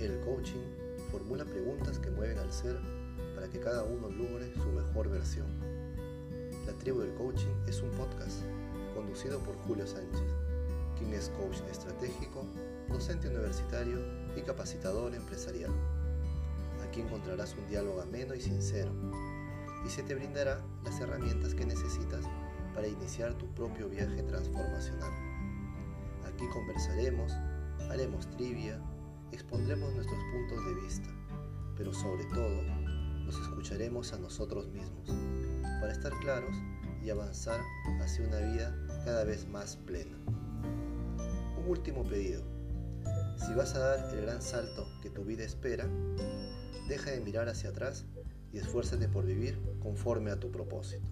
El coaching formula preguntas que mueven al ser para que cada uno logre su mejor versión. La tribu del coaching es un podcast conducido por Julio Sánchez, quien es coach estratégico, docente universitario y capacitador empresarial. Aquí encontrarás un diálogo ameno y sincero y se te brindará las herramientas que necesitas para iniciar tu propio viaje transformacional. Aquí conversaremos, haremos trivia, expondremos nuestros puntos de vista, pero sobre todo nos escucharemos a nosotros mismos para estar claros y avanzar hacia una vida cada vez más plena. Un último pedido. Si vas a dar el gran salto que tu vida espera, deja de mirar hacia atrás y esfuérzate por vivir conforme a tu propósito.